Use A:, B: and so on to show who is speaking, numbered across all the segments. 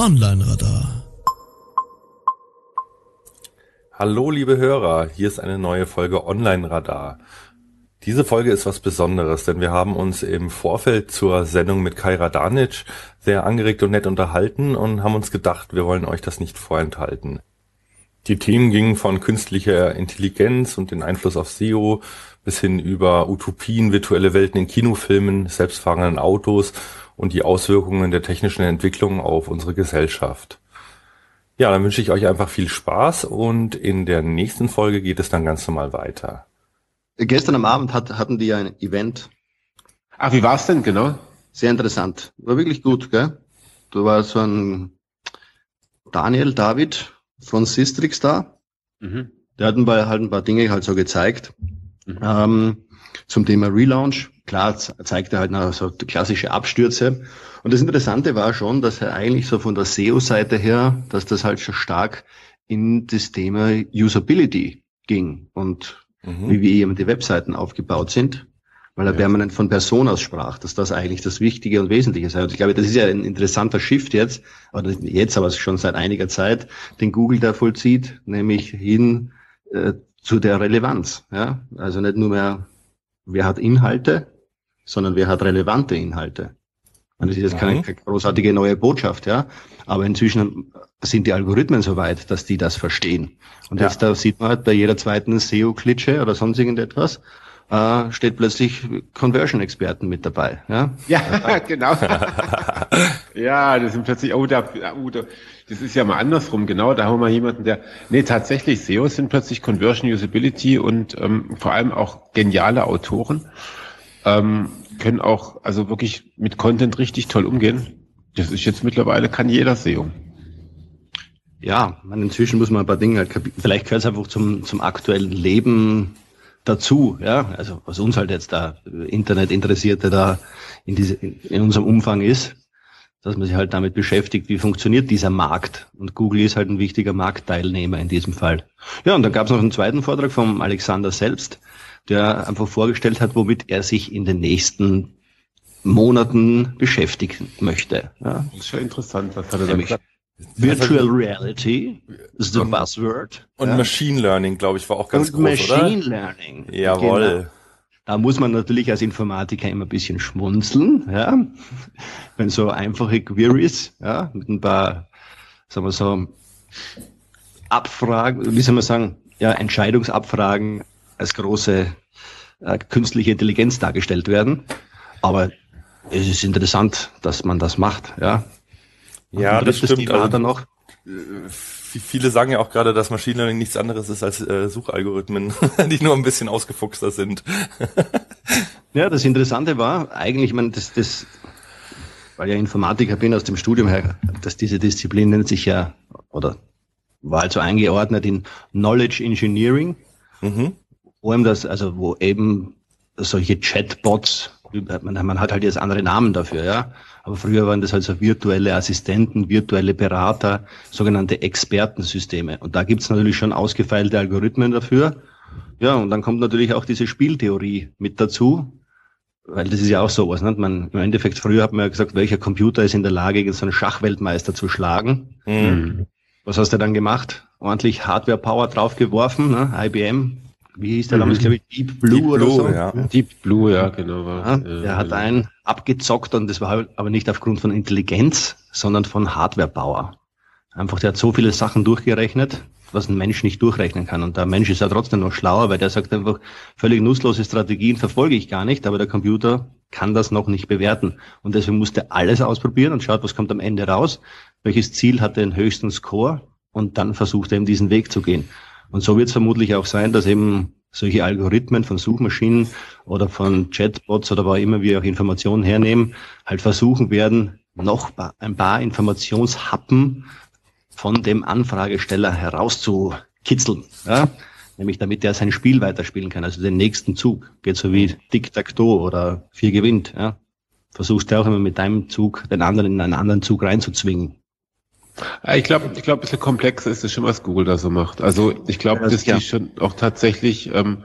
A: Online-Radar.
B: Hallo liebe Hörer, hier ist eine neue Folge Online-Radar. Diese Folge ist was Besonderes, denn wir haben uns im Vorfeld zur Sendung mit Kai Radanic sehr angeregt und nett unterhalten und haben uns gedacht, wir wollen euch das nicht vorenthalten. Die Themen gingen von künstlicher Intelligenz und den Einfluss auf SEO bis hin über Utopien, virtuelle Welten in Kinofilmen, selbstfahrenden Autos und die Auswirkungen der technischen Entwicklung auf unsere Gesellschaft. Ja, dann wünsche ich euch einfach viel Spaß und in der nächsten Folge geht es dann ganz normal weiter.
C: Gestern am Abend hat, hatten die ein Event.
D: Ach, wie war's denn genau?
C: Sehr interessant. War wirklich gut, gell? Da war so ein Daniel David von Sistrix da. Mhm. Der hat ein paar, halt ein paar Dinge halt so gezeigt. Mhm. Ähm, zum Thema Relaunch. Klar zeigt er halt noch so klassische Abstürze. Und das Interessante war schon, dass er eigentlich so von der SEO-Seite her, dass das halt schon stark in das Thema Usability ging und mhm. wie wir eben die Webseiten aufgebaut sind, weil er ja. permanent von Personas sprach, dass das eigentlich das Wichtige und Wesentliche sei. Und ich glaube, das ist ja ein interessanter Shift jetzt, oder jetzt aber schon seit einiger Zeit, den Google da vollzieht, nämlich hin äh, zu der Relevanz. Ja? Also nicht nur mehr, wer hat Inhalte, sondern wer hat relevante Inhalte. Und das ist jetzt keine, keine großartige neue Botschaft, ja. Aber inzwischen sind die Algorithmen so weit, dass die das verstehen. Und ja. jetzt da sieht man halt bei jeder zweiten SEO-Klitsche oder sonst irgendetwas, äh, steht plötzlich Conversion-Experten mit dabei. Ja,
D: ja genau. ja, das sind plötzlich, oh, da, oh, da, das ist ja mal andersrum, genau, da haben wir jemanden, der, nee, tatsächlich, SEOs sind plötzlich Conversion Usability und ähm, vor allem auch geniale Autoren. Ähm, können auch also wirklich mit Content richtig toll umgehen. Das ist jetzt mittlerweile, kann jeder SEO.
C: Ja, man, inzwischen muss man ein paar Dinge halt Vielleicht gehört es einfach zum, zum aktuellen Leben dazu, ja. Also was uns halt jetzt da Internetinteressierte da in, diese, in unserem Umfang ist, dass man sich halt damit beschäftigt, wie funktioniert dieser Markt. Und Google ist halt ein wichtiger Marktteilnehmer in diesem Fall. Ja, und dann gab es noch einen zweiten Vortrag vom Alexander selbst, der einfach vorgestellt hat, womit er sich in den nächsten Monaten beschäftigen möchte.
D: Ja. Das ist ja interessant, was hat er da gesagt?
C: Virtual Reality ist the Buzzword.
B: Und ja. Machine Learning, glaube ich, war auch ganz und groß,
C: Machine oder? Learning.
B: Jawohl. Genau.
C: Da muss man natürlich als Informatiker immer ein bisschen schmunzeln, ja. Wenn so einfache Queries, ja, mit ein paar, sagen wir so, Abfragen, wie soll man sagen, ja, Entscheidungsabfragen als große äh, künstliche Intelligenz dargestellt werden. Aber es ist interessant, dass man das macht, ja.
B: Ja, das stimmt. Also, dann noch. Viele sagen ja auch gerade, dass Machine Learning nichts anderes ist als äh, Suchalgorithmen, die nur ein bisschen ausgefuchster sind.
C: ja, das Interessante war eigentlich, ich meine, das, das, weil ich ja Informatiker bin aus dem Studium her, dass diese Disziplin nennt sich ja, oder war also eingeordnet in Knowledge Engineering. Mhm vor allem das, also wo eben solche Chatbots, man, man hat halt jetzt andere Namen dafür, ja. Aber früher waren das halt so virtuelle Assistenten, virtuelle Berater, sogenannte Expertensysteme. Und da gibt's natürlich schon ausgefeilte Algorithmen dafür. Ja, und dann kommt natürlich auch diese Spieltheorie mit dazu, weil das ist ja auch sowas. Ne? Man, Im Endeffekt, früher hat man ja gesagt, welcher Computer ist in der Lage, so einen Schachweltmeister zu schlagen. Mhm. Was hast du dann gemacht? Ordentlich Hardware-Power draufgeworfen, ne? IBM, wie hieß der damals, mhm. glaube ich, Deep Blue, Deep oder Blue, so.
D: Ja. Deep Blue, ja, genau. Ja,
C: der hat einen abgezockt und das war halt aber nicht aufgrund von Intelligenz, sondern von Hardware-Power. Einfach, der hat so viele Sachen durchgerechnet, was ein Mensch nicht durchrechnen kann. Und der Mensch ist ja trotzdem noch schlauer, weil der sagt einfach, völlig nutzlose Strategien verfolge ich gar nicht, aber der Computer kann das noch nicht bewerten. Und deswegen musste er alles ausprobieren und schaut, was kommt am Ende raus, welches Ziel hat den höchsten Score und dann versucht er eben diesen Weg zu gehen. Und so wird es vermutlich auch sein, dass eben solche Algorithmen von Suchmaschinen oder von Chatbots oder wo immer wir auch Informationen hernehmen, halt versuchen werden, noch ein paar Informationshappen von dem Anfragesteller herauszukitzeln. Ja? Nämlich damit er sein Spiel weiterspielen kann, also den nächsten Zug. Geht so wie Tic-Tac-Toe oder Vier gewinnt. Ja? Versuchst du auch immer mit deinem Zug den anderen in einen anderen Zug reinzuzwingen.
D: Ich glaube, ich glaube, ein bisschen komplexer ist es schon, was Google da so macht. Also ich glaube, dass die schon auch tatsächlich, ähm,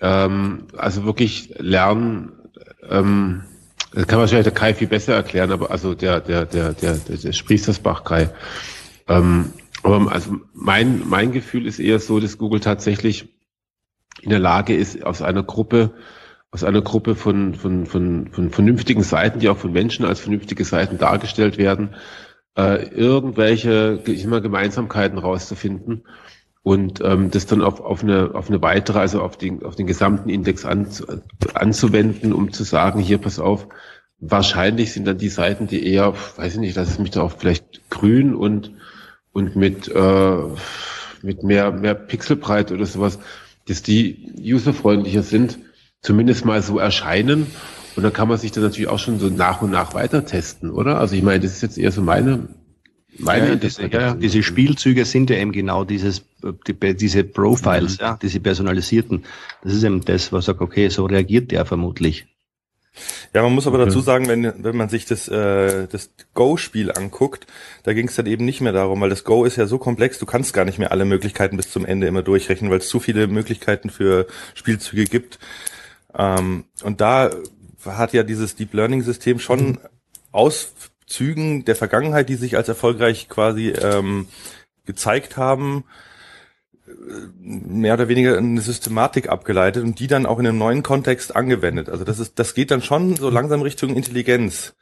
D: ähm, also wirklich lernen, ähm, Das kann wahrscheinlich der Kai viel besser erklären, aber also der, der, der, der, der, der Spriestersbach Kai. Ähm, aber also mein, mein Gefühl ist eher so, dass Google tatsächlich in der Lage ist, aus einer Gruppe, aus einer Gruppe von, von, von, von vernünftigen Seiten, die auch von Menschen als vernünftige Seiten dargestellt werden, äh, irgendwelche ich mal, Gemeinsamkeiten rauszufinden und ähm, das dann auf, auf, eine, auf eine weitere, also auf den, auf den gesamten Index an, anzuwenden, um zu sagen, hier, pass auf, wahrscheinlich sind dann die Seiten, die eher, weiß ich nicht, lass es mich da auch vielleicht grün und, und mit, äh, mit mehr, mehr Pixelbreite oder sowas, dass die userfreundlicher sind, zumindest mal so erscheinen. Und dann kann man sich dann natürlich auch schon so nach und nach weiter testen, oder? Also ich meine, das ist jetzt eher so meine, meine
C: ja, diese, ja, diese Spielzüge sind ja eben genau dieses, die, diese Profiles, mhm. ja, diese personalisierten. Das ist eben das, was sagt, okay, so reagiert der vermutlich.
B: Ja, man muss aber okay. dazu sagen, wenn, wenn man sich das, äh, das Go-Spiel anguckt, da ging es dann eben nicht mehr darum, weil das Go ist ja so komplex, du kannst gar nicht mehr alle Möglichkeiten bis zum Ende immer durchrechnen, weil es zu viele Möglichkeiten für Spielzüge gibt. Ähm, und da hat ja dieses Deep Learning System schon mhm. Auszügen der Vergangenheit, die sich als erfolgreich quasi ähm, gezeigt haben, mehr oder weniger eine Systematik abgeleitet und die dann auch in einem neuen Kontext angewendet. Also das ist, das geht dann schon so langsam Richtung Intelligenz.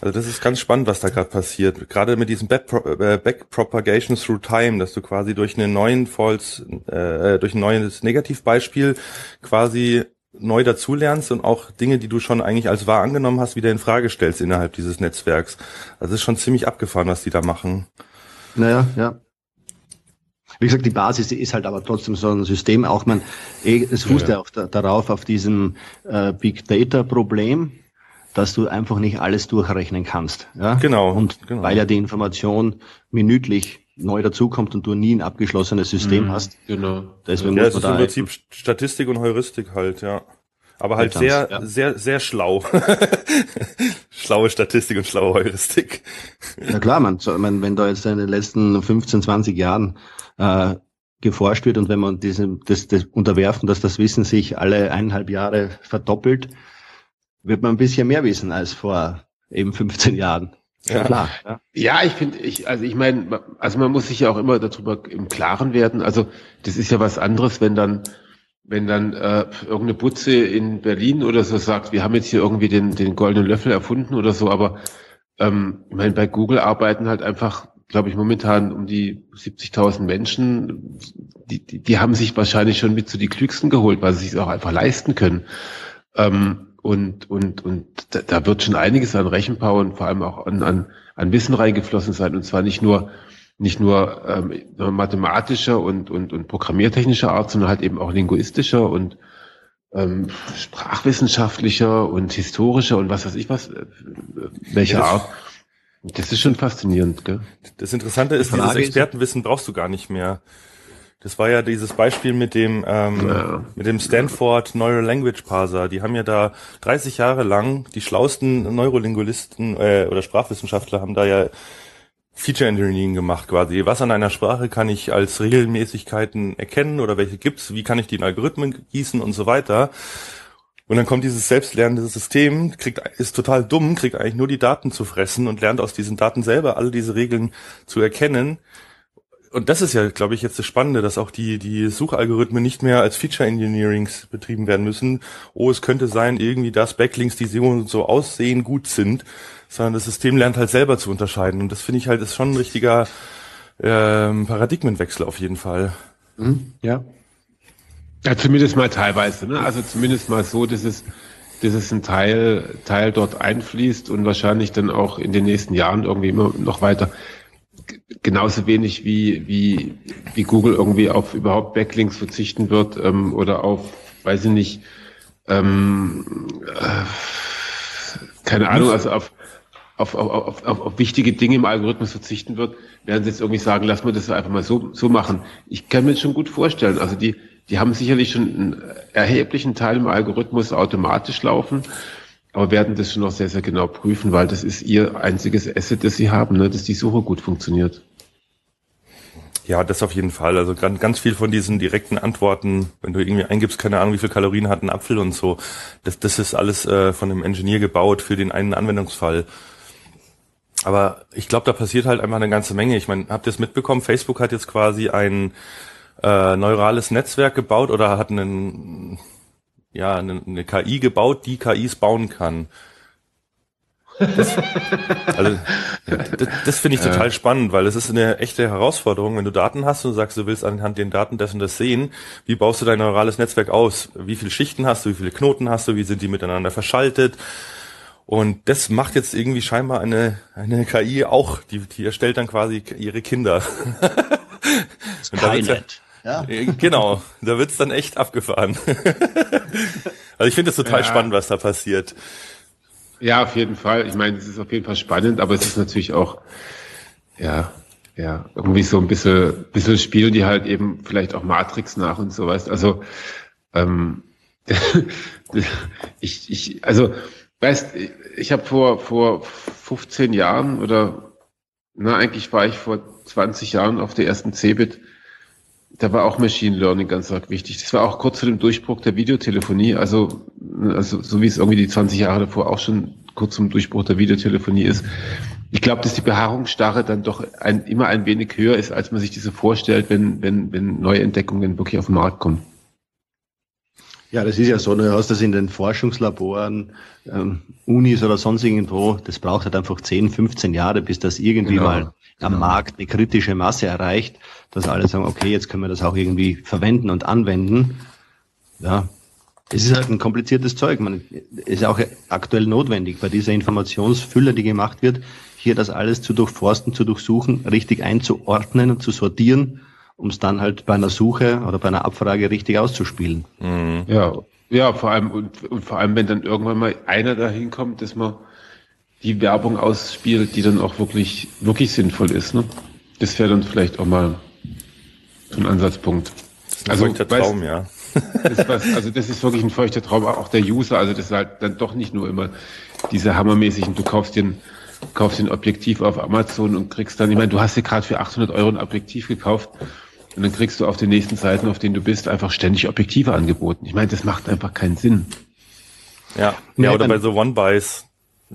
B: Also das ist ganz spannend, was da gerade passiert. Gerade mit diesem äh, Backpropagation through Time, dass du quasi durch einen neuen False, äh, durch ein neues Negativbeispiel quasi neu dazulernst und auch Dinge, die du schon eigentlich als wahr angenommen hast, wieder in Frage stellst innerhalb dieses Netzwerks. Also es ist schon ziemlich abgefahren, was die da machen.
C: Naja, ja. Wie gesagt, die Basis ist halt aber trotzdem so ein System. Auch man, eh, es fußt ja, ja. ja darauf auf diesem äh, Big Data Problem, dass du einfach nicht alles durchrechnen kannst. Ja?
B: Genau.
C: Und
B: genau.
C: weil ja die Information minütlich neu dazukommt und du nie ein abgeschlossenes System mhm, hast.
B: Genau. Deswegen ja, muss man ist da im Prinzip Statistik und Heuristik halt, ja. Aber halt sehr, ja. sehr, sehr schlau. Schlaue Statistik und schlaue Heuristik.
C: Ja klar, man, man, wenn da jetzt in den letzten 15, 20 Jahren äh, geforscht wird und wenn man diesem, das, das unterwerfen, dass das Wissen sich alle eineinhalb Jahre verdoppelt, wird man ein bisschen mehr wissen als vor eben 15 Jahren.
D: Ja, klar. Ja, ja ich finde, ich, also ich meine, also man muss sich ja auch immer darüber im Klaren werden. Also das ist ja was anderes, wenn dann, wenn dann äh, irgendeine Butze in Berlin oder so sagt, wir haben jetzt hier irgendwie den, den goldenen Löffel erfunden oder so, aber ähm, ich meine, bei Google arbeiten halt einfach glaube ich, momentan um die 70.000 Menschen, die, die, die haben sich wahrscheinlich schon mit zu die Klügsten geholt, weil sie sich auch einfach leisten können. Ähm, und und, und da, da wird schon einiges an Rechenpower und vor allem auch an, an, an Wissen reingeflossen sein. Und zwar nicht nur nicht nur ähm, mathematischer und, und, und programmiertechnischer Art, sondern halt eben auch linguistischer und ähm, sprachwissenschaftlicher und historischer und was weiß ich was, äh, welche ja, Art. Das ist schon faszinierend, gell?
B: Das Interessante ist, dieses Expertenwissen brauchst du gar nicht mehr. Das war ja dieses Beispiel mit dem ähm, ja. mit dem Stanford Neural Language Parser. Die haben ja da 30 Jahre lang die schlausten Neurolinguisten äh, oder Sprachwissenschaftler haben da ja Feature Engineering gemacht quasi. Was an einer Sprache kann ich als Regelmäßigkeiten erkennen oder welche gibt's? Wie kann ich die in Algorithmen gießen und so weiter? Und dann kommt dieses selbstlernende System, kriegt, ist total dumm, kriegt eigentlich nur die Daten zu fressen und lernt aus diesen Daten selber alle diese Regeln zu erkennen. Und das ist ja, glaube ich, jetzt das Spannende, dass auch die, die Suchalgorithmen nicht mehr als Feature Engineerings betrieben werden müssen. Oh, es könnte sein, irgendwie, dass Backlinks, die so, so aussehen, gut sind, sondern das System lernt halt selber zu unterscheiden. Und das finde ich halt ist schon ein richtiger ähm, Paradigmenwechsel auf jeden Fall.
D: Mhm, ja, ja, zumindest mal teilweise. Ne? Also zumindest mal so, dass es, dass es ein Teil, Teil dort einfließt und wahrscheinlich dann auch in den nächsten Jahren irgendwie immer noch weiter. Genauso wenig wie, wie, wie Google irgendwie auf überhaupt Backlinks verzichten wird ähm, oder auf, weiß ich nicht, ähm, äh, keine Ahnung, also auf, auf, auf, auf, auf wichtige Dinge im Algorithmus verzichten wird, werden sie jetzt irgendwie sagen, lass mal das einfach mal so, so machen. Ich kann mir das schon gut vorstellen. Also die, die haben sicherlich schon einen erheblichen Teil im Algorithmus automatisch laufen, aber werden das schon noch sehr, sehr genau prüfen, weil das ist ihr einziges Asset, das sie haben, ne, dass die Suche gut funktioniert.
B: Ja, das auf jeden Fall. Also ganz, ganz viel von diesen direkten Antworten, wenn du irgendwie eingibst, keine Ahnung, wie viel Kalorien hat ein Apfel und so, das, das ist alles äh, von einem Ingenieur gebaut für den einen Anwendungsfall. Aber ich glaube, da passiert halt einfach eine ganze Menge. Ich meine, habt ihr es mitbekommen? Facebook hat jetzt quasi ein äh, neurales Netzwerk gebaut oder hat einen, ja, eine, eine KI gebaut, die KIs bauen kann. Das, also, das, das finde ich total spannend, weil es ist eine echte Herausforderung, wenn du Daten hast und sagst, du willst anhand den Daten das und das sehen, wie baust du dein neurales Netzwerk aus? Wie viele Schichten hast du, wie viele Knoten hast du, wie sind die miteinander verschaltet? Und das macht jetzt irgendwie scheinbar eine, eine KI auch, die, die erstellt dann quasi ihre Kinder.
C: Skynet.
B: Ja, äh, Genau, da wird's dann echt abgefahren. also ich finde es total ja. spannend, was da passiert.
D: Ja, auf jeden Fall. Ich meine, es ist auf jeden Fall spannend, aber es ist natürlich auch, ja, ja, irgendwie so ein bisschen, bisschen spielen die halt eben vielleicht auch Matrix nach und sowas. Also, ähm, ich, ich, also, weißt, ich habe vor, vor 15 Jahren oder, na, eigentlich war ich vor 20 Jahren auf der ersten Cebit da war auch Machine Learning ganz arg wichtig. Das war auch kurz vor dem Durchbruch der Videotelefonie, also, also so wie es irgendwie die 20 Jahre davor auch schon kurz zum Durchbruch der Videotelefonie ist. Ich glaube, dass die Beharrungsstarre dann doch ein, immer ein wenig höher ist, als man sich diese vorstellt, wenn, wenn, wenn neue Entdeckungen wirklich auf den Markt kommen.
C: Ja, das ist ja so, du hast das in den Forschungslaboren, ähm, Unis oder sonst irgendwo, das braucht halt einfach 10, 15 Jahre, bis das irgendwie genau, mal am genau. Markt eine kritische Masse erreicht, dass alle sagen, okay, jetzt können wir das auch irgendwie verwenden und anwenden. Ja, es ist halt ein kompliziertes Zeug. Man ist auch aktuell notwendig bei dieser Informationsfülle, die gemacht wird, hier das alles zu durchforsten, zu durchsuchen, richtig einzuordnen und zu sortieren um es dann halt bei einer Suche oder bei einer Abfrage richtig auszuspielen.
D: Mhm. Ja, ja, vor allem und, und vor allem, wenn dann irgendwann mal einer dahin kommt, dass man die Werbung ausspielt, die dann auch wirklich, wirklich sinnvoll ist. Ne? Das wäre dann vielleicht auch mal so ein Ansatzpunkt.
B: Das ist ein also, feuchter Traum, weißt, ja.
D: Das was, also das ist wirklich ein feuchter Traum, auch der User. Also das ist halt dann doch nicht nur immer diese hammermäßigen, du kaufst den, kaufst den Objektiv auf Amazon und kriegst dann, ich meine, du hast dir gerade für 800 Euro ein Objektiv gekauft und dann kriegst du auf den nächsten Seiten, auf denen du bist, einfach ständig Objektive angeboten. Ich meine, das macht einfach keinen Sinn.
B: Ja, nee, ja oder bei so One-Buys.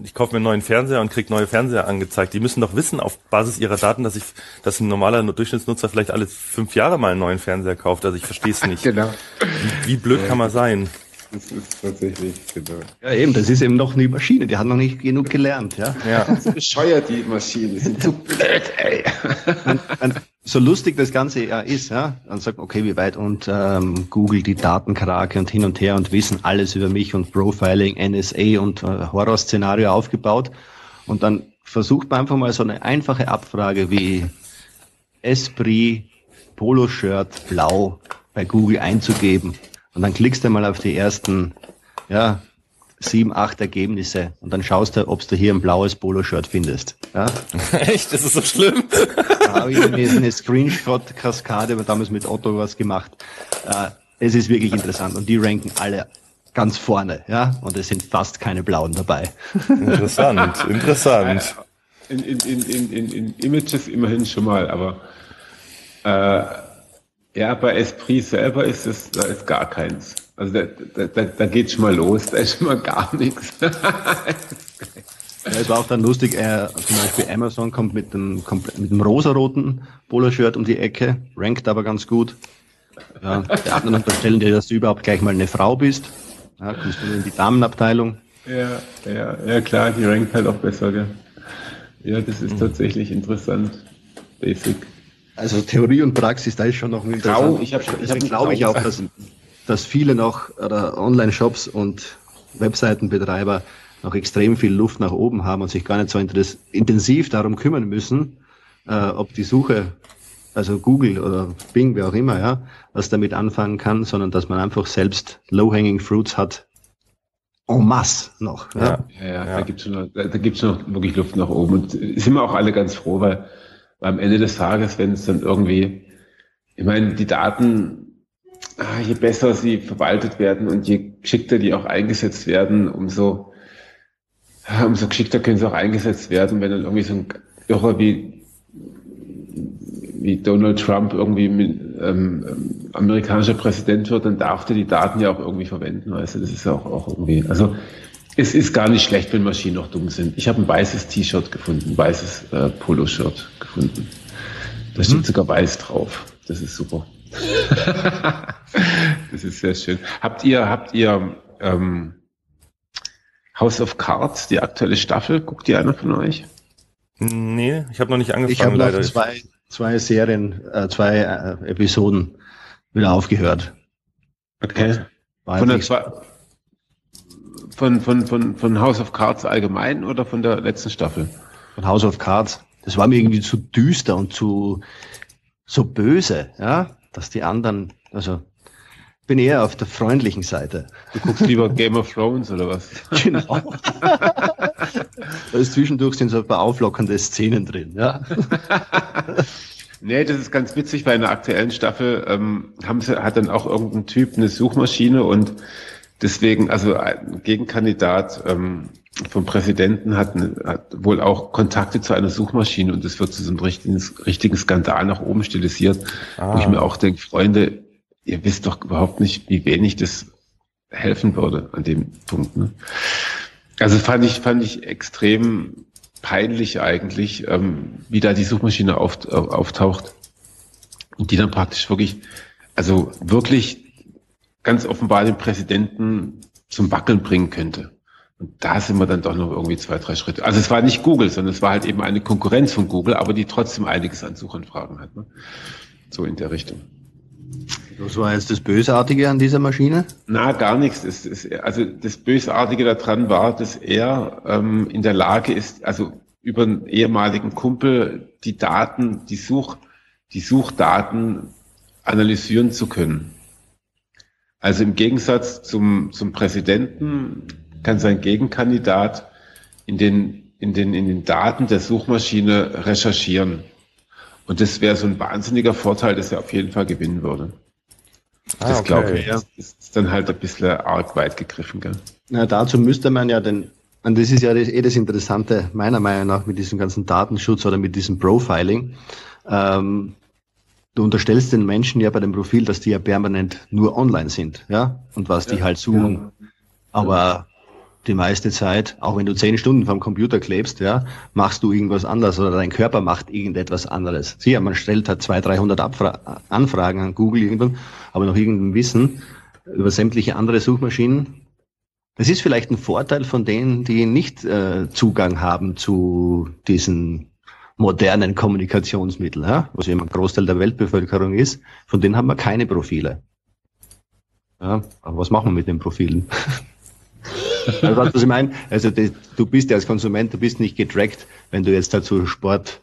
B: Ich kaufe mir einen neuen Fernseher und krieg neue Fernseher angezeigt. Die müssen doch wissen auf Basis ihrer Daten, dass ich, dass ein normaler Durchschnittsnutzer vielleicht alle fünf Jahre mal einen neuen Fernseher kauft. Also ich verstehe es nicht. genau. Wie, wie blöd kann man sein?
C: Das ist tatsächlich, genau. Ja, eben, das ist eben noch eine Maschine, die hat noch nicht genug gelernt, ja.
D: Ja. Das ist bescheuert, die Maschine, die sind zu blöd, ey.
C: Und, und so lustig das Ganze ja ist, ja, dann sagt, okay, wie weit und ähm, Google die Datenkrake und hin und her und wissen alles über mich und Profiling, NSA und äh, Horrorszenario aufgebaut. Und dann versucht man einfach mal so eine einfache Abfrage wie Esprit Poloshirt blau bei Google einzugeben. Und dann klickst du mal auf die ersten, ja, sieben, acht Ergebnisse und dann schaust du, ob du hier ein blaues Poloshirt findest. Ja?
B: Echt? Das ist so schlimm?
C: Da habe ich eine, eine Screenshot-Kaskade, damals mit Otto was gemacht. Äh, es ist wirklich interessant und die ranken alle ganz vorne, ja, und es sind fast keine blauen dabei.
B: Interessant, interessant.
D: In, in, in, in, in, in Images immerhin schon mal, aber äh, ja, bei Esprit selber ist es, da ist gar keins. Also da, da, da, geht schon mal los, da ist schon mal gar nichts.
C: es war auch dann lustig, äh, zum Beispiel Amazon kommt mit dem, mit dem rosaroten Polo-Shirt um die Ecke, rankt aber ganz gut. Ja, die anderen unterstellen dir, dass du überhaupt gleich mal eine Frau bist. Ja, kommst du in die Damenabteilung.
D: Ja, ja, ja klar, die rankt halt auch besser, gell? Ja, das ist mhm. tatsächlich interessant. Basic.
C: Also Theorie und Praxis, da ist schon noch ein
D: interessant. Ich hab,
C: ich hab glaube ich auch, dass, dass viele noch Online-Shops und Webseitenbetreiber noch extrem viel Luft nach oben haben und sich gar nicht so intensiv darum kümmern müssen, äh, ob die Suche, also Google oder Bing, wer auch immer, ja, was damit anfangen kann, sondern dass man einfach selbst low-hanging fruits hat, en masse noch.
D: Ja, ja, ja, ja. da gibt's da, da gibt's noch wirklich Luft nach oben und sind wir auch alle ganz froh, weil am Ende des Tages, wenn es dann irgendwie, ich meine, die Daten, ah, je besser sie verwaltet werden und je geschickter die auch eingesetzt werden, umso, umso geschickter können sie auch eingesetzt werden. Wenn dann irgendwie so ein Irrer wie, wie Donald Trump irgendwie mit, ähm, ähm, amerikanischer Präsident wird, dann darf der die Daten ja auch irgendwie verwenden, du, das ist ja auch, auch irgendwie, also es ist gar nicht schlecht, wenn Maschinen noch dumm sind. Ich habe ein weißes T-Shirt gefunden, ein weißes äh, Poloshirt gefunden. Da mhm. steht sogar weiß drauf. Das ist super. das ist sehr schön. Habt ihr, habt ihr ähm, House of Cards, die aktuelle Staffel? Guckt ihr einer von euch?
B: Nee, ich habe noch nicht angefangen.
C: Ich habe leider zwei, zwei Serien, äh, zwei äh, Episoden wieder aufgehört.
D: Okay. Von, der, von, von, von, von House of Cards allgemein oder von der letzten Staffel?
C: Von House of Cards. Das war mir irgendwie zu düster und zu so böse, ja, dass die anderen, also bin eher auf der freundlichen Seite.
D: Du guckst lieber Game of Thrones oder was? Genau.
C: da ist zwischendurch sind so ein paar auflockernde Szenen drin, ja.
D: nee, das ist ganz witzig, weil in der aktuellen Staffel ähm, haben sie, hat dann auch irgendein Typ eine Suchmaschine und deswegen, also ein Gegenkandidat ähm, vom Präsidenten hat, hat wohl auch Kontakte zu einer Suchmaschine und das wird zu so einem richtigen, richtigen Skandal nach oben stilisiert, ah. wo ich mir auch denke, Freunde, ihr wisst doch überhaupt nicht, wie wenig das helfen würde an dem Punkt. Ne? Also fand ich, fand ich extrem peinlich eigentlich, ähm, wie da die Suchmaschine auf, äh, auftaucht und die dann praktisch wirklich, also wirklich ganz offenbar den Präsidenten zum Wackeln bringen könnte. Und da sind wir dann doch noch irgendwie zwei, drei Schritte. Also es war nicht Google, sondern es war halt eben eine Konkurrenz von Google, aber die trotzdem einiges an Suchanfragen hat. Ne? So in der Richtung.
C: Was war jetzt das Bösartige an dieser Maschine?
D: Na, gar nichts. Es, es, also das Bösartige daran war, dass er ähm, in der Lage ist, also über einen ehemaligen Kumpel die Daten, die Such, die Suchdaten analysieren zu können. Also im Gegensatz zum, zum Präsidenten kann sein Gegenkandidat in den, in den, in den Daten der Suchmaschine recherchieren. Und das wäre so ein wahnsinniger Vorteil, dass er auf jeden Fall gewinnen würde. Ah, das okay. glaube ich, ist dann halt ein bisschen arg weit gegriffen. Gell?
C: Na, dazu müsste man ja den, und das ist ja das, eh das Interessante, meiner Meinung nach, mit diesem ganzen Datenschutz oder mit diesem Profiling. Ähm, du unterstellst den Menschen ja bei dem Profil, dass die ja permanent nur online sind, ja, und was ja, die halt suchen. Ja. Aber die meiste Zeit, auch wenn du zehn Stunden vom Computer klebst, ja, machst du irgendwas anderes oder dein Körper macht irgendetwas anderes. Sicher, man stellt halt 200, 300 Abfra Anfragen an Google irgendwann, aber noch irgendein Wissen über sämtliche andere Suchmaschinen. Das ist vielleicht ein Vorteil von denen, die nicht äh, Zugang haben zu diesen modernen Kommunikationsmitteln, ja, was eben ein Großteil der Weltbevölkerung ist. Von denen haben wir keine Profile. Ja, aber was machen wir mit den Profilen? Also, was ich meine, also das, du bist ja als Konsument, du bist nicht getrackt, wenn du jetzt dazu Sport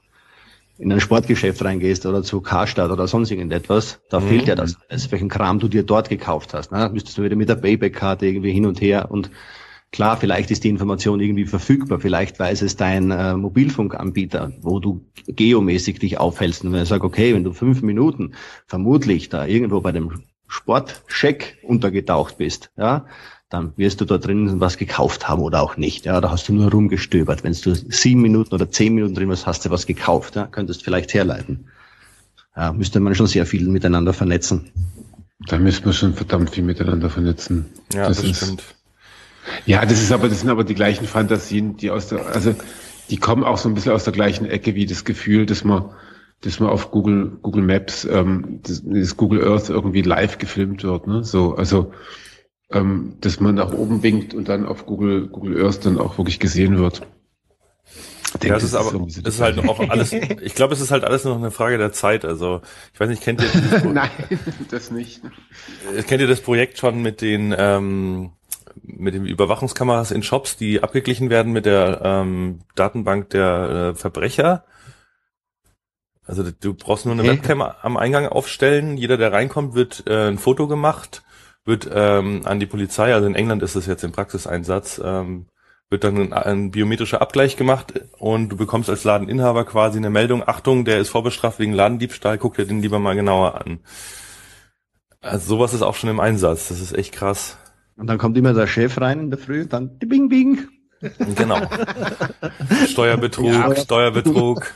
C: in ein Sportgeschäft reingehst oder zu Karstadt oder sonst irgendetwas, da mhm. fehlt ja das alles, welchen Kram du dir dort gekauft hast. Ne? Müsstest du wieder mit der Payback-Karte irgendwie hin und her und klar, vielleicht ist die Information irgendwie verfügbar, vielleicht weiß es dein äh, Mobilfunkanbieter, wo du geomäßig dich aufhältst. Und wenn er sagt, okay, wenn du fünf Minuten vermutlich da irgendwo bei dem Sportcheck untergetaucht bist, ja, dann wirst du da drin was gekauft haben oder auch nicht. Ja, da hast du nur rumgestöbert. Wenn du sieben Minuten oder zehn Minuten drin warst, hast du was gekauft. Ja, könntest vielleicht herleiten. Ja, müsste man schon sehr viel miteinander vernetzen.
D: Da müssen wir schon verdammt viel miteinander vernetzen.
B: Ja, das, das ist, stimmt.
D: Ja, das ist aber, das sind aber die gleichen Fantasien, die aus der, also, die kommen auch so ein bisschen aus der gleichen Ecke wie das Gefühl, dass man, dass man auf Google, Google Maps, ähm, das, das Google Earth irgendwie live gefilmt wird, ne? So, also, ähm, dass man nach oben winkt und dann auf Google, Google Earth dann auch wirklich gesehen wird.
B: Denke, ja, es ist aber, es ist halt auch alles, ich glaube, es ist halt alles noch eine Frage der Zeit. Also, ich weiß nicht, kennt ihr
D: das Nein, das nicht.
B: Kennt ihr das Projekt schon mit den, ähm, mit den Überwachungskameras in Shops, die abgeglichen werden mit der ähm, Datenbank der äh, Verbrecher? Also du brauchst nur eine okay. Webcam am Eingang aufstellen. Jeder, der reinkommt, wird äh, ein Foto gemacht wird ähm, an die Polizei, also in England ist es jetzt im Praxiseinsatz, ähm, wird dann ein, ein biometrischer Abgleich gemacht und du bekommst als Ladeninhaber quasi eine Meldung, Achtung, der ist vorbestraft wegen Ladendiebstahl, guck dir den lieber mal genauer an. Also sowas ist auch schon im Einsatz, das ist echt krass.
C: Und dann kommt immer der Chef rein in der Früh, dann Bing Bing.
B: Genau. Steuerbetrug, ja, Steuerbetrug.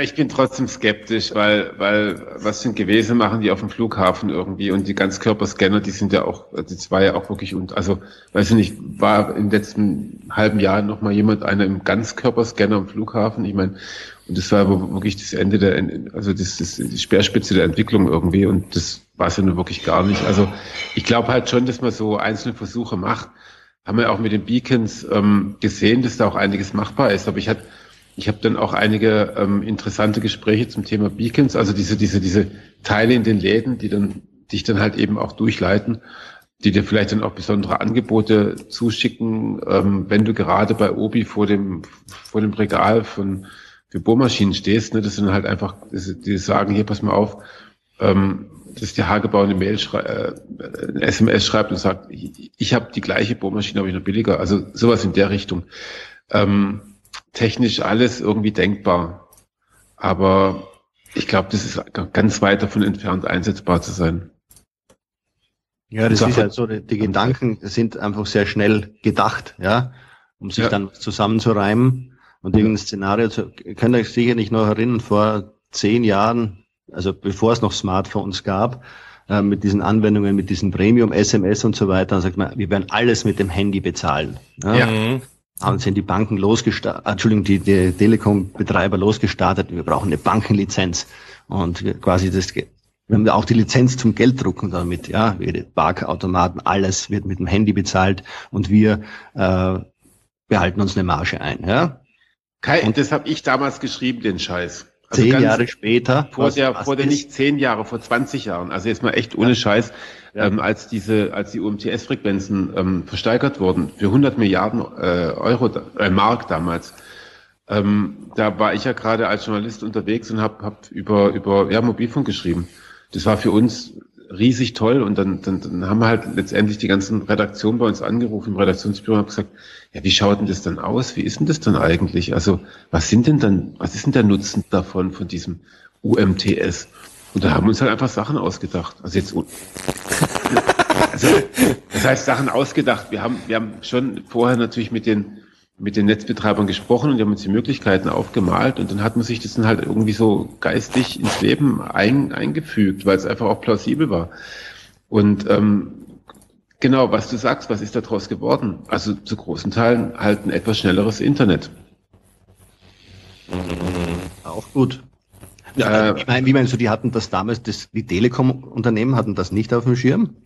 D: Ich bin trotzdem skeptisch, weil, weil was sind Gewesen machen die auf dem Flughafen irgendwie und die Ganzkörperscanner, die sind ja auch, das war ja auch wirklich und also weiß ich nicht, war im letzten halben Jahr noch mal jemand einer im Ganzkörperscanner am Flughafen. Ich meine, und das war aber wirklich das Ende der, also das, das die Speerspitze der Entwicklung irgendwie und das war es ja nur wirklich gar nicht. Also ich glaube halt schon, dass man so einzelne Versuche macht haben wir auch mit den Beacons ähm, gesehen, dass da auch einiges machbar ist. Aber ich hatte ich habe dann auch einige ähm, interessante Gespräche zum Thema Beacons, also diese, diese, diese Teile in den Läden, die dann dich dann halt eben auch durchleiten, die dir vielleicht dann auch besondere Angebote zuschicken, ähm, wenn du gerade bei Obi vor dem, vor dem Regal von für Bohrmaschinen stehst, ne, das sind halt einfach, die sagen, hier, pass mal auf, ähm, dass der Hagebau eine Mail schrei äh, eine SMS schreibt und sagt, ich, ich habe die gleiche Bohrmaschine, aber ich noch billiger. Also sowas in der Richtung. Ähm, technisch alles irgendwie denkbar. Aber ich glaube, das ist ganz weit davon entfernt, einsetzbar zu sein.
C: Ja, das ist halt so, die, die Gedanken sind einfach sehr schnell gedacht, ja, um sich ja. dann zusammenzureimen und irgendein Szenario zu, könnt ihr euch sicher nicht noch erinnern, vor zehn Jahren also bevor es noch Smartphones gab, äh, mit diesen Anwendungen, mit diesen Premium, SMS und so weiter, dann sagt man, wir werden alles mit dem Handy bezahlen. Ja. ja. Mhm. Haben sind die Banken losgestartet, Entschuldigung, die, die Telekom-Betreiber losgestartet, wir brauchen eine Bankenlizenz. Und wir quasi das, wir haben auch die Lizenz zum Gelddrucken damit, ja, Parkautomaten, alles wird mit dem Handy bezahlt und wir äh, behalten uns eine Marge ein. Ja?
D: Kai, und das habe ich damals geschrieben, den Scheiß.
C: Also zehn Jahre später.
D: Vor der, vor der nicht zehn Jahre, vor 20 Jahren. Also jetzt mal echt ohne ja. Scheiß, ja. ähm, als diese, als die UMTS-Frequenzen ähm, versteigert wurden für 100 Milliarden äh, Euro, äh, Mark damals. Ähm, da war ich ja gerade als Journalist unterwegs und habe hab über über ja, Mobilfunk geschrieben. Das war für uns riesig toll und dann, dann, dann haben wir halt letztendlich die ganzen Redaktionen bei uns angerufen im Redaktionsbüro und haben gesagt, ja, wie schaut denn das dann aus? Wie ist denn das dann eigentlich? Also, was sind denn dann, was ist denn der Nutzen davon, von diesem UMTS? Und da haben wir uns halt einfach Sachen ausgedacht. Also jetzt, also, das heißt Sachen ausgedacht. Wir haben, wir haben schon vorher natürlich mit den, mit den Netzbetreibern gesprochen und die haben uns die Möglichkeiten aufgemalt und dann hat man sich das dann halt irgendwie so geistig ins Leben ein, eingefügt, weil es einfach auch plausibel war. Und ähm, genau, was du sagst, was ist daraus geworden? Also zu großen Teilen halt ein etwas schnelleres Internet.
C: Auch gut. Ja, äh, wie, mein, wie meinst du, die hatten das damals, das, die Telekom-Unternehmen hatten das nicht auf dem Schirm,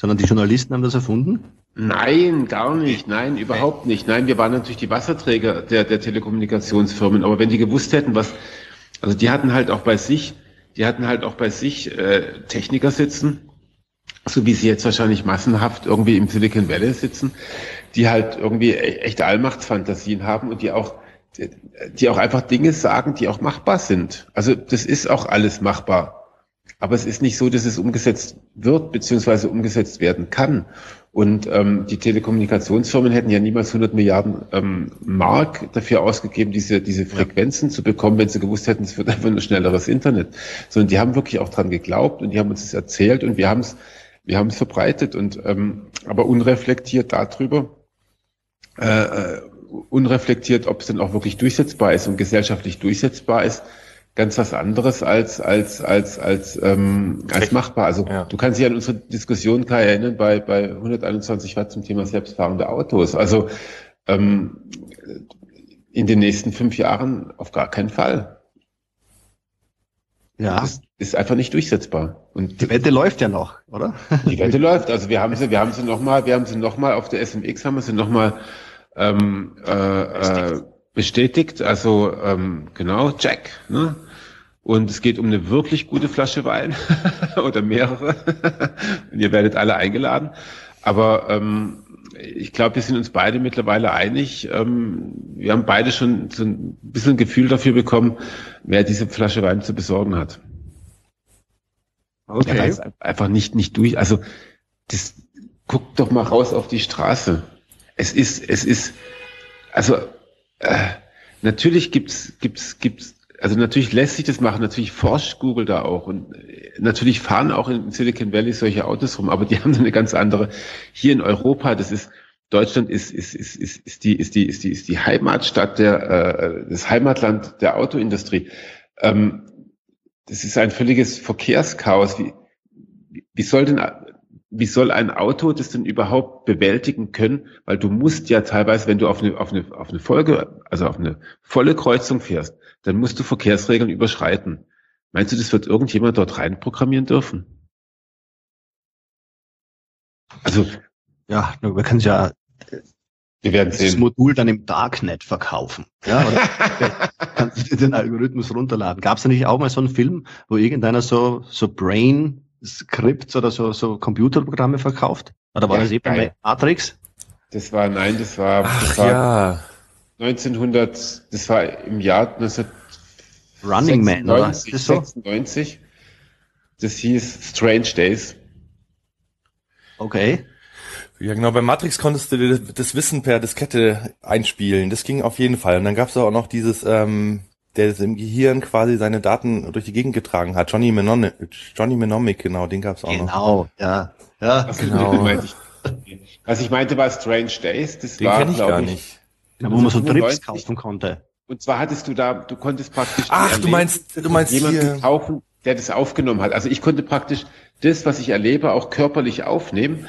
C: sondern die Journalisten haben das erfunden?
D: Nein, gar nicht. Nein, überhaupt nicht. Nein, wir waren natürlich die Wasserträger der, der Telekommunikationsfirmen. Aber wenn die gewusst hätten, was, also die hatten halt auch bei sich, die hatten halt auch bei sich äh, Techniker sitzen, so wie sie jetzt wahrscheinlich massenhaft irgendwie im Silicon Valley sitzen, die halt irgendwie e-, echte Allmachtsfantasien haben und die auch, die auch einfach Dinge sagen, die auch machbar sind. Also das ist auch alles machbar. Aber es ist nicht so, dass es umgesetzt wird, beziehungsweise umgesetzt werden kann. Und ähm, die Telekommunikationsfirmen hätten ja niemals 100 Milliarden ähm, Mark dafür ausgegeben, diese, diese Frequenzen zu bekommen, wenn sie gewusst hätten, es wird einfach ein schnelleres Internet. Sondern die haben wirklich auch dran geglaubt und die haben uns das erzählt und wir haben es wir haben es verbreitet und ähm, aber unreflektiert darüber, äh, äh unreflektiert, ob es denn auch wirklich durchsetzbar ist und gesellschaftlich durchsetzbar ist, ganz was anderes als als als als ähm, als machbar. Also ja. du kannst dich an unsere Diskussion Kai erinnern bei bei 121 Watt zum Thema selbstfahrende Autos. Also ähm, in den nächsten fünf Jahren auf gar keinen Fall. Ja. Das ist einfach nicht durchsetzbar.
C: Und die Wette läuft ja noch, oder?
D: Die Wette läuft. Also wir haben sie, wir haben sie nochmal, wir haben sie nochmal auf der SMX haben wir sie nochmal ähm, äh, äh, bestätigt. Also ähm, genau, Jack. Ne? Und es geht um eine wirklich gute Flasche Wein oder mehrere. Und ihr werdet alle eingeladen. Aber ähm, ich glaube, wir sind uns beide mittlerweile einig. Ähm, wir haben beide schon so ein bisschen Gefühl dafür bekommen, wer diese Flasche Wein zu besorgen hat. Okay. Ja, einfach nicht, nicht durch. Also, das, guck doch mal raus auf die Straße. Es ist, es ist, also, äh, natürlich gibt's, gibt's, gibt's, also natürlich lässt sich das machen, natürlich forscht Google da auch und äh, natürlich fahren auch in Silicon Valley solche Autos rum, aber die haben eine ganz andere. Hier in Europa, das ist, Deutschland ist, ist, ist, ist, ist, die, ist, die, ist, die, ist die Heimatstadt der, äh, das Heimatland der Autoindustrie. Ähm, das ist ein völliges Verkehrschaos. Wie, wie soll denn, wie soll ein Auto das denn überhaupt bewältigen können? Weil du musst ja teilweise, wenn du auf eine, auf eine, auf eine Folge, also auf eine volle Kreuzung fährst, dann musst du Verkehrsregeln überschreiten. Meinst du, das wird irgendjemand dort reinprogrammieren dürfen?
C: Also, ja, wir können ja wir werden sehen. das Modul dann im Darknet verkaufen. Ja, oder kannst du den Algorithmus runterladen. Gab es da nicht auch mal so einen Film, wo irgendeiner so, so Brain Scripts oder so, so Computerprogramme verkauft? Oder war ja, das eben bei Matrix?
D: Das war, nein, das war,
B: Ach,
D: das war
B: ja.
D: 1900, das war im Jahr 1996,
C: Running Man, oder?
D: Das 96. Das hieß Strange Days.
B: Okay. Ja, genau. Bei Matrix konntest du das Wissen per Diskette einspielen. Das ging auf jeden Fall. Und dann gab es auch noch dieses, ähm, der im Gehirn quasi seine Daten durch die Gegend getragen hat. Johnny Mnemonic, Johnny Mnemonic, genau, den gab es auch
C: genau, noch. Genau, ja. Ja,
D: Was genau. Was ich meinte war Strange Days. Das
B: den
D: war,
B: ich gar nicht.
C: Ja, wo man so Trips kaufen konnte.
D: Und zwar hattest du da, du konntest praktisch.
B: Ach, du meinst, du meinst
D: jemanden hier. kaufen, der das aufgenommen hat. Also ich konnte praktisch das, was ich erlebe, auch körperlich aufnehmen.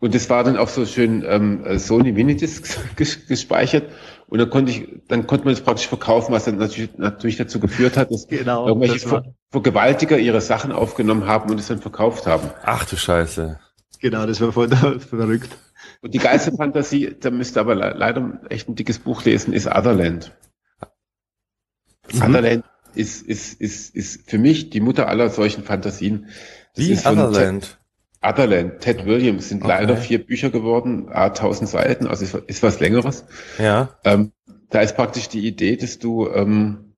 D: Und das war dann auf so schön ähm, Sony Minidiscs gespeichert. Und dann konnte ich, dann konnte man das praktisch verkaufen, was dann natürlich, natürlich dazu geführt hat, dass genau, irgendwelche das Ver Vergewaltiger ihre Sachen aufgenommen haben und es dann verkauft haben.
B: Ach du Scheiße.
C: Genau, das war voll verrückt.
D: Und die geilste Fantasie, da müsst ihr aber leider echt ein dickes Buch lesen, ist Otherland. Mhm. Otherland ist, ist, ist, ist für mich die Mutter aller solchen Fantasien.
B: Das Wie Otherland?
D: Otherland, Ted Williams sind okay. leider vier Bücher geworden, a 1000 Seiten, also ist, ist was längeres.
B: Ja.
D: Ähm, da ist praktisch die Idee, dass du, ähm,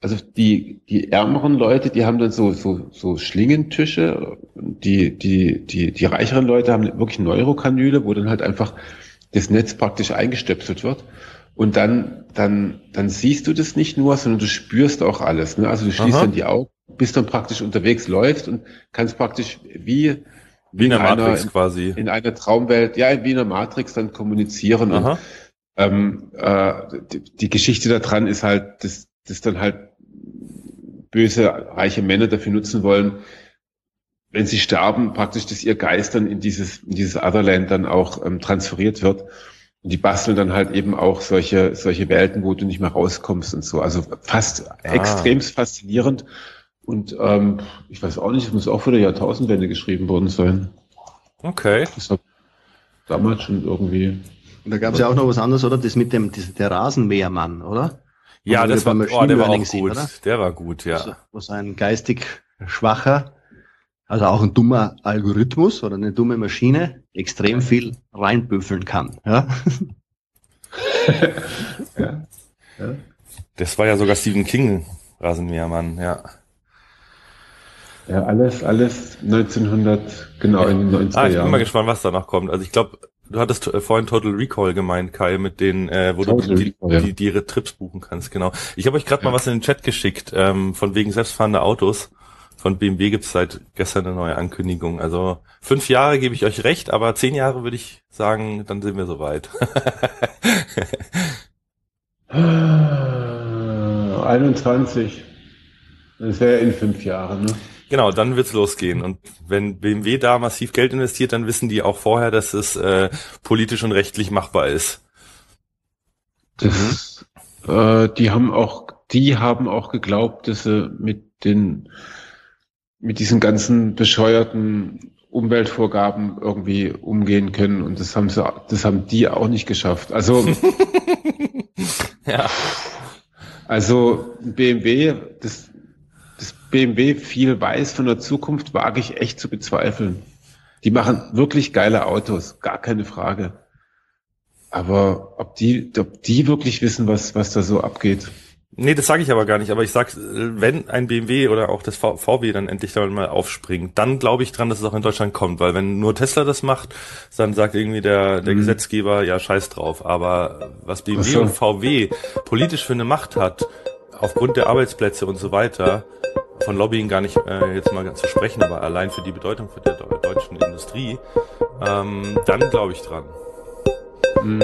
D: also die, die ärmeren Leute, die haben dann so, so, so Schlingentische, die, die, die, die reicheren Leute haben wirklich Neurokanüle, wo dann halt einfach das Netz praktisch eingestöpselt wird. Und dann, dann, dann siehst du das nicht nur, sondern du spürst auch alles. Ne? Also du schließt Aha. dann die Augen, bist dann praktisch unterwegs, läufst und kannst praktisch wie
B: wie in der Matrix einer, quasi.
D: In einer Traumwelt, ja, wie in der Matrix dann kommunizieren. Und, ähm, äh, die, die Geschichte daran ist halt, dass, dass dann halt böse, reiche Männer dafür nutzen wollen, wenn sie sterben, praktisch, dass ihr Geist dann in dieses, in dieses Otherland dann auch ähm, transferiert wird. Und die basteln dann halt eben auch solche, solche Welten, wo du nicht mehr rauskommst und so. Also fast ah. extremst faszinierend. Und ähm, ich weiß auch nicht, es muss auch für die Jahrtausendwende geschrieben worden sein.
B: Okay.
D: Das hat damals schon irgendwie.
C: Und da gab es ja auch noch was anderes, oder? Das mit dem, das, der Rasenmähermann, oder?
B: Ja, das war, oh, der war auch gut. Oder? Der war gut, ja. Also,
C: wo so ein geistig schwacher, also auch ein dummer Algorithmus oder eine dumme Maschine extrem viel reinbüffeln kann. Ja?
B: ja. ja. Das war ja sogar Stephen King, Rasenmähermann, ja.
D: Ja, alles, alles 1900, genau, ja. in den 90er
B: ah, ich
D: Jahren.
B: bin mal gespannt, was da noch kommt. Also ich glaube, du hattest äh, vorhin Total Recall gemeint, Kai, mit den, äh, wo Total du die, Recall, ja. die, die, ihre Trips buchen kannst, genau. Ich habe euch gerade ja. mal was in den Chat geschickt, ähm, von wegen selbstfahrender Autos. Von BMW gibt's seit gestern eine neue Ankündigung. Also fünf Jahre gebe ich euch recht, aber zehn Jahre würde ich sagen, dann sind wir soweit.
D: 21. Das wäre in fünf Jahren, ne?
B: Genau, dann wird's losgehen. Und wenn BMW da massiv Geld investiert, dann wissen die auch vorher, dass es äh, politisch und rechtlich machbar ist.
D: Das, mhm. äh, die haben auch, die haben auch geglaubt, dass sie mit den, mit diesen ganzen bescheuerten Umweltvorgaben irgendwie umgehen können. Und das haben sie, das haben die auch nicht geschafft. Also,
B: ja.
D: Also BMW, das BMW viel weiß von der Zukunft, wage ich echt zu bezweifeln. Die machen wirklich geile Autos, gar keine Frage. Aber ob die, ob die wirklich wissen, was, was da so abgeht.
B: Nee, das sage ich aber gar nicht. Aber ich sag, wenn ein BMW oder auch das VW dann endlich dann mal aufspringt, dann glaube ich dran, dass es auch in Deutschland kommt. Weil wenn nur Tesla das macht, dann sagt irgendwie der, der mhm. Gesetzgeber, ja, scheiß drauf. Aber was BMW so. und VW politisch für eine Macht hat, aufgrund der Arbeitsplätze und so weiter, von Lobbying gar nicht äh, jetzt mal zu sprechen, aber allein für die Bedeutung für der deutschen Industrie, ähm, dann glaube ich dran.
D: Mhm.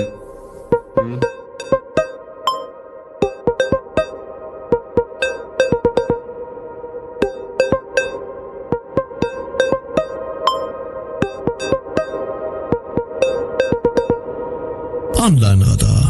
D: Mhm.
C: Online-Radar.